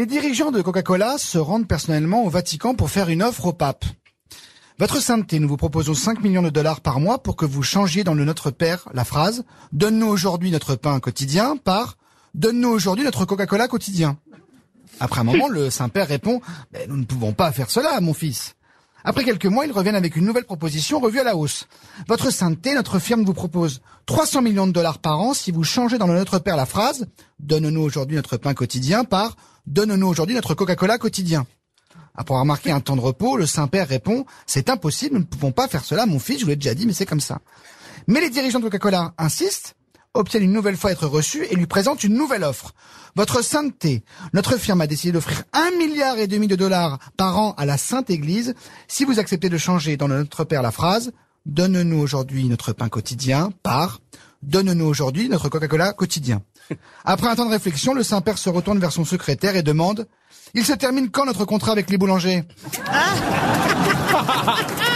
Les dirigeants de Coca-Cola se rendent personnellement au Vatican pour faire une offre au pape. Votre sainteté, nous vous proposons 5 millions de dollars par mois pour que vous changiez dans le Notre Père la phrase « Donne-nous aujourd'hui notre pain quotidien » par « Donne-nous aujourd'hui notre Coca-Cola quotidien ». Après un moment, le Saint-Père répond Nous ne pouvons pas faire cela, mon fils ». Après quelques mois, ils reviennent avec une nouvelle proposition revue à la hausse. Votre sainteté, notre firme vous propose 300 millions de dollars par an si vous changez dans le Notre Père la phrase « Donne-nous aujourd'hui notre pain quotidien » par « Donne-nous aujourd'hui notre Coca-Cola quotidien ». Après avoir marqué un temps de repos, le Saint-Père répond « C'est impossible, nous ne pouvons pas faire cela, mon fils, je vous l'ai déjà dit, mais c'est comme ça. » Mais les dirigeants de Coca-Cola insistent, obtiennent une nouvelle fois être reçus et lui présentent une nouvelle offre. Votre sainteté, notre firme a décidé d'offrir un milliard et demi de dollars par an à la Sainte Église si vous acceptez de changer dans Notre Père la phrase « Donne-nous aujourd'hui notre pain quotidien » par « Donne-nous aujourd'hui notre Coca-Cola quotidien ». Après un temps de réflexion, le Saint-Père se retourne vers son secrétaire et demande « Il se termine quand notre contrat avec les boulangers ?»